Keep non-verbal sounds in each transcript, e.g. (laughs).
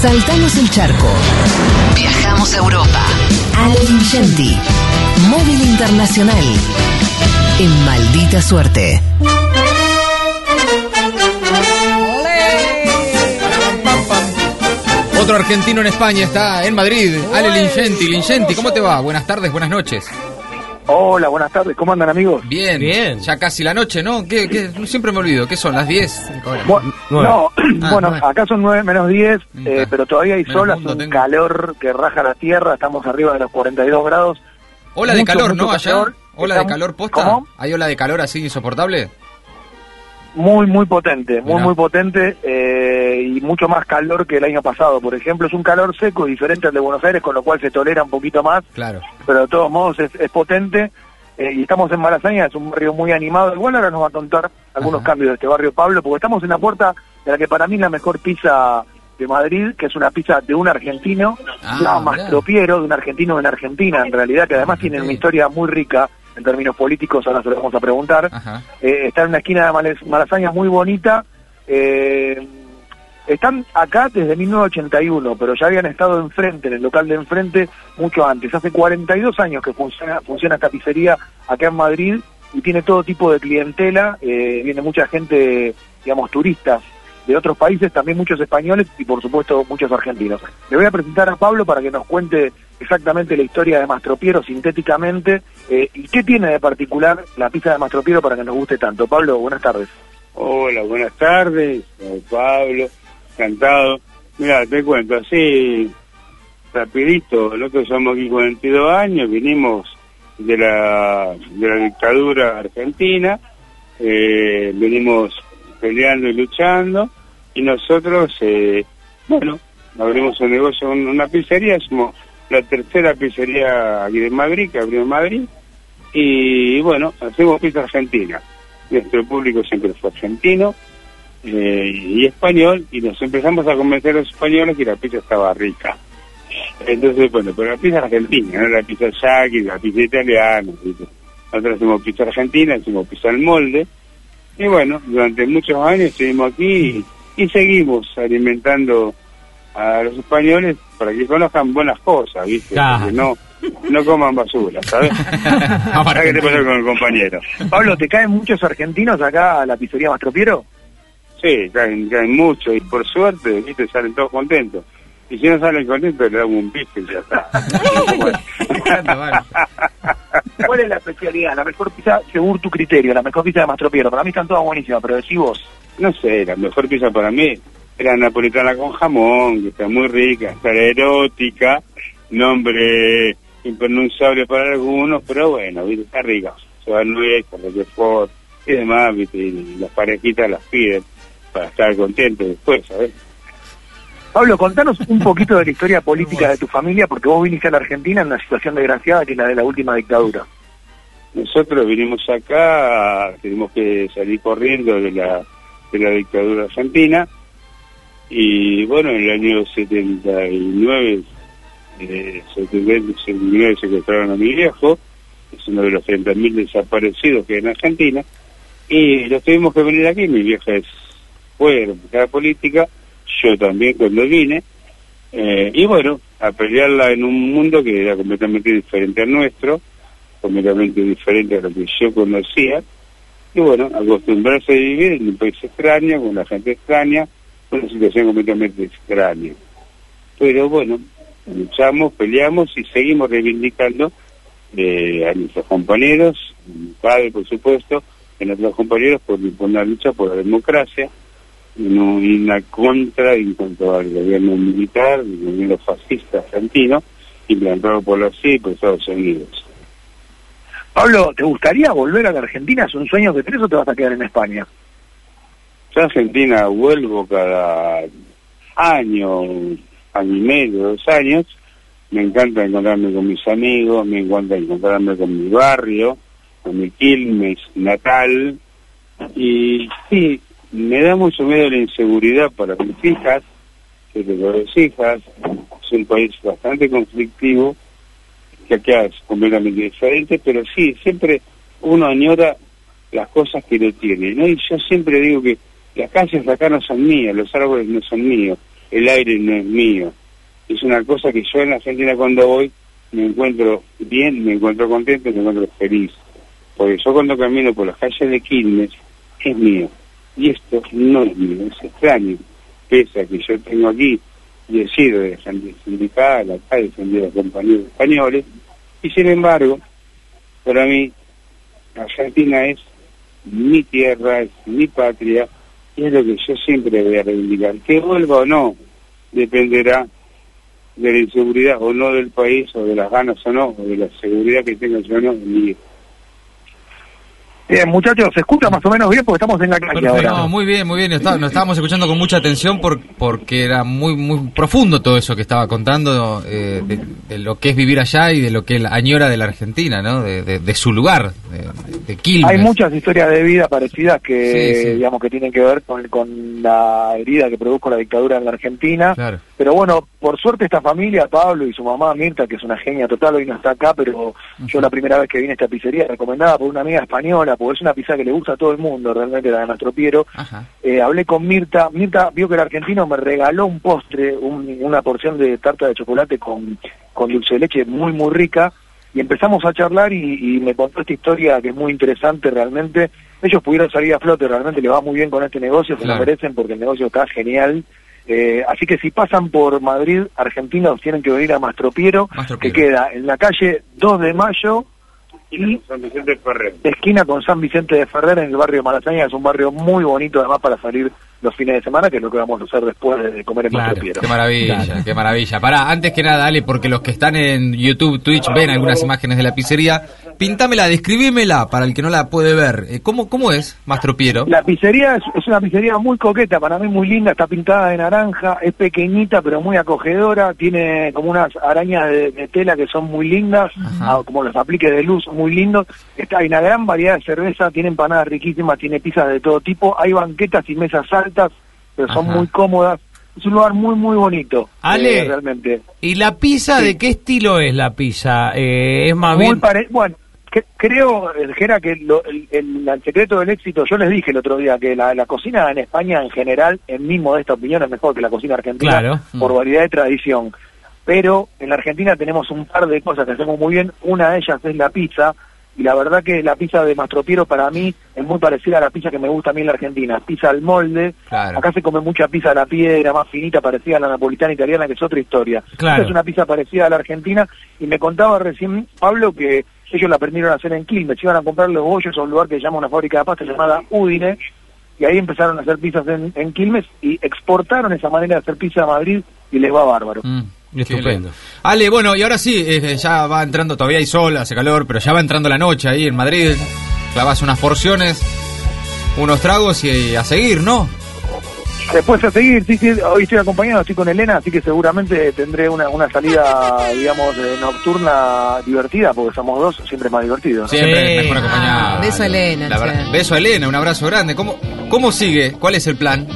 Saltamos el charco. Viajamos a Europa. Ale Lingenti. Móvil Internacional. En maldita suerte. Otro argentino en España está en Madrid. Ale Lingenti. Lingenti, ¿cómo te va? Buenas tardes, buenas noches. Hola, buenas tardes. ¿Cómo andan, amigos? Bien, bien. Ya casi la noche, ¿no? ¿Qué, qué? Siempre me olvido. ¿Qué son? ¿Las 10? Bueno, no, (clears throat) ah, bueno, acá son 9 menos 10, eh, pero todavía hay sol, hace un calor que raja la tierra, estamos arriba de los 42 grados. Ola de calor, ¿no? Allá. Ola de calor posta. ¿Cómo? ¿Hay ola de calor así insoportable? Muy, muy potente, muy, muy potente eh, y mucho más calor que el año pasado. Por ejemplo, es un calor seco diferente al de Buenos Aires, con lo cual se tolera un poquito más. Claro. Pero de todos modos es, potente. Eh, y estamos en Malasaña, es un barrio muy animado. Igual ahora nos va a contar algunos cambios de este barrio Pablo, porque estamos en la puerta de la que para mí es la mejor pizza de Madrid, que es una pizza de un argentino, ah, Mastropiero, de un argentino en Argentina, en realidad, que además tiene una historia muy rica en términos políticos, ahora se lo vamos a preguntar. Eh, está en una esquina de Malasaña muy bonita. Eh, están acá desde 1981, pero ya habían estado enfrente, en el local de enfrente, mucho antes. Hace 42 años que funciona, funciona esta pizzería acá en Madrid y tiene todo tipo de clientela. Eh, viene mucha gente, digamos, turistas de otros países, también muchos españoles y por supuesto muchos argentinos. Le voy a presentar a Pablo para que nos cuente exactamente la historia de Mastropiero sintéticamente eh, y qué tiene de particular la pizza de Mastropiero para que nos guste tanto. Pablo, buenas tardes. Hola, buenas tardes, Pablo, encantado. Mira, te cuento, así rapidito, nosotros somos aquí 42 años, vinimos de la, de la dictadura argentina, eh, venimos peleando y luchando y nosotros, eh, bueno, abrimos un negocio, una pizzería, somos la tercera pizzería aquí de Madrid, que abrió en Madrid, y bueno, hacemos pizza argentina. Nuestro público siempre fue argentino eh, y español, y nos empezamos a convencer a los españoles que la pizza estaba rica. Entonces, bueno, pero la pizza argentina, no la pizza yaqui, la pizza italiana. Nosotros hacemos pizza argentina, hacemos pizza al molde, y bueno, durante muchos años estuvimos aquí y, seguimos alimentando a los españoles para que conozcan buenas cosas, ¿viste? Que no, no coman basura, ¿sabes? (laughs) ¿Qué te pasa con el compañero? Pablo, ¿te caen muchos argentinos acá a la pizzería Mastropiero? Sí, caen, caen muchos y por suerte, ¿viste? Salen todos contentos. Y si no salen contentos, le damos un piste y ya está. (laughs) ¿Cuál es la especialidad? La mejor pizza, según tu criterio, la mejor pizza de Mastro Piero. Para mí están todas buenísimas, pero decís vos. No sé, la mejor pizza para mí era napolitana con jamón, que está muy rica, está erótica, nombre impronunciable para algunos, pero bueno, ¿viste? está rica. Se va con Ford y demás, ¿viste? y las parejitas las piden para estar contentos después, ¿sabes? Pablo, contanos un poquito de la historia (laughs) política de tu familia, porque vos viniste a la Argentina en una situación desgraciada que es la de la última dictadura. Nosotros vinimos acá, tenemos que salir corriendo de la, de la dictadura argentina, y bueno, en el año 79, eh, 79 secuestraron a mi viejo, es uno de los 30.000 desaparecidos que hay en Argentina, y los tuvimos que venir aquí, mi vieja es, fue la política, yo también cuando vine, eh, y bueno, a pelearla en un mundo que era completamente diferente al nuestro, completamente diferente a lo que yo conocía, y bueno, acostumbrarse a vivir en un país extraño, con la gente extraña, una situación completamente extraña. Pero bueno, luchamos, peleamos y seguimos reivindicando eh, a nuestros compañeros, mi padre por supuesto, a nuestros compañeros por, por una lucha por la democracia, no, una contra en cuanto al gobierno militar, el gobierno fascista argentino, implantado por la CIA y por Estados Unidos. Pablo, ¿te gustaría volver a la Argentina? ¿Es un sueño que tenés o te vas a quedar en España? Yo Argentina vuelvo cada año, año y medio, dos años. Me encanta encontrarme con mis amigos, me encanta encontrarme con mi barrio, con mi Quilmes natal. Y sí, me da mucho miedo la inseguridad para mis hijas, que tengo dos hijas, es un país bastante conflictivo, que acá es completamente diferente, pero sí, siempre uno añora las cosas que no tiene, ¿no? Y yo siempre digo que las calles acá no son mías, los árboles no son míos, el aire no es mío. Es una cosa que yo en la Argentina cuando voy me encuentro bien, me encuentro contento, me encuentro feliz. Porque yo cuando camino por las calles de Quilmes es mío. Y esto no es mío, es extraño. Pese a que yo tengo aquí y he sido de sindical, acá he defendido a compañeros españoles, y sin embargo, para mí, Argentina es mi tierra, es mi patria, y es lo que yo siempre voy a reivindicar. Que vuelva o no, dependerá de la inseguridad o no del país, o de las ganas o no, o de la seguridad que tenga yo o no en Bien, muchachos, ¿se escucha más o menos bien? Porque estamos en la calle ahora. No, muy bien, muy bien. Está, nos estábamos escuchando con mucha atención por, porque era muy muy profundo todo eso que estaba contando eh, de, lo que es vivir allá y de lo que él añora de la Argentina, ¿no? De, su lugar, de. Hay muchas historias de vida parecidas que, digamos, que tienen que ver con, con la herida que produjo la dictadura en la Argentina. Claro. Pero bueno, por suerte esta familia, Pablo y su mamá Mirta, que es una genia total, hoy no está acá, pero yo la primera vez que vine a esta pizzería, recomendada por una amiga española, porque es una pizza que le gusta a todo el mundo, realmente la de Mastro Piero, eh, hablé con Mirta, Mirta vio que el argentino me regaló un postre, una porción de tarta de chocolate con, con dulce de leche muy, muy rica, y empezamos a charlar y, me contó esta historia que es muy interesante realmente. Ellos pudieron salir a flote, realmente le va muy bien con este negocio, se lo merecen porque el negocio está genial eh, así que si pasan por Madrid, Argentina, tienen que venir a Mastropiero, que queda en la calle 2 de Mayo y San Vicente de Ferrer. esquina con San Vicente de Ferrer en el barrio de Malasaña, es un barrio muy bonito además para salir los fines de semana, que es lo que vamos a hacer después de comer en claro, Qué maravilla, qué maravilla. Pará, antes que nada, dale, porque los que están en YouTube, Twitch, ven algunas imágenes de la pizzería. Pintámela, describímela para el que no la puede ver. Eh, ¿Cómo, cómo es, Mastro Piero? La pizzería es, una pizzería muy coqueta, para mí muy linda, está pintada de naranja, es pequeñita pero muy acogedora, tiene como unas arañas de, tela que son muy lindas, ah, como los apliques de luz muy lindos. Está, hay una gran variedad de cerveza, tiene empanadas riquísimas, tiene pizzas de todo tipo, hay banquetas y mesas altas pero son muy cómodas. Es un lugar muy, muy bonito. Ale, eh, realmente. ¿y la pizza de qué estilo es la pizza? Eh, es más bien... bueno, creo, Jera, que el, secreto del éxito, yo les dije el otro día que la, cocina en España en general, en mi modesta opinión, es mejor que la cocina argentina por variedad de tradición. Pero en la Argentina tenemos un par de cosas que hacemos muy bien. Una de ellas es la pizza, y la verdad que la pizza de Mastropiero para mí es muy parecida a la pizza que me gusta a mí en la Argentina, pizza al molde, acá se come mucha pizza a la piedra, más finita, parecida a la napolitana italiana, que es otra historia. es una pizza parecida a la Argentina, y me contaba recién Pablo que ellos la aprendieron a hacer en Quilmes, iban a comprar los bollos a un lugar que se llama una fábrica de pasta llamada Udine, y ahí empezaron a hacer pizzas en, Quilmes y exportaron esa manera de hacer pizza a Madrid y les va bárbaro. Mm. Estupendo. Ale, bueno, y ahora sí, eh, ya va entrando, todavía hay sol, hace calor, pero ya va entrando la noche ahí en Madrid. Clavas unas porciones, unos tragos y, a seguir, ¿no? Después a seguir, sí, sí, hoy estoy acompañado, estoy con Elena, así que seguramente tendré una, una salida, digamos, eh, nocturna divertida, porque somos dos, siempre más divertidos. Siempre mejor acompañado. Ah, beso a Elena. beso a Elena, un abrazo grande. ¿Cómo, ¿Cómo sigue? ¿Cuál es el plan?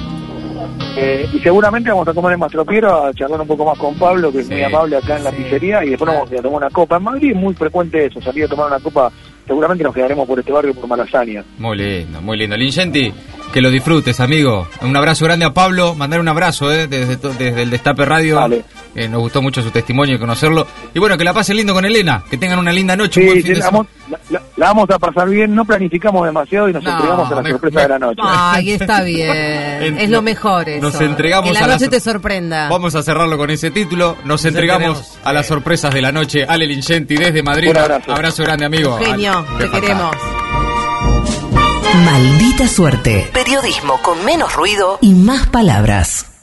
Eh, y seguramente vamos a comer en Mastropiero a charlar un poco más con Pablo, que es muy amable acá en la pizzería, y después vamos a tomar una copa. En Madrid es muy frecuente eso, salir a tomar una copa. Seguramente nos quedaremos por este barrio, por Malasaña. Muy lindo, muy lindo. Lingenti, que lo disfrutes, amigo. Un abrazo grande a Pablo, mandar un abrazo eh, desde, desde el Destape Radio. Eh, nos gustó mucho su testimonio y conocerlo. Y bueno, que la pasen lindo con Elena, que tengan una linda noche. Sí, la, vamos a pasar bien, no planificamos demasiado y nos entregamos a la sorpresa de la noche. Ay, está (laughs) bien. es lo mejor eso. Nos entregamos que la noche te sorprenda. Vamos a cerrarlo con ese título. Nos, entregamos a las sorpresas de la noche. Ale Lingenti desde Madrid. Un abrazo. abrazo grande, amigo. Genio, te queremos. Maldita suerte. Periodismo con menos ruido y más palabras.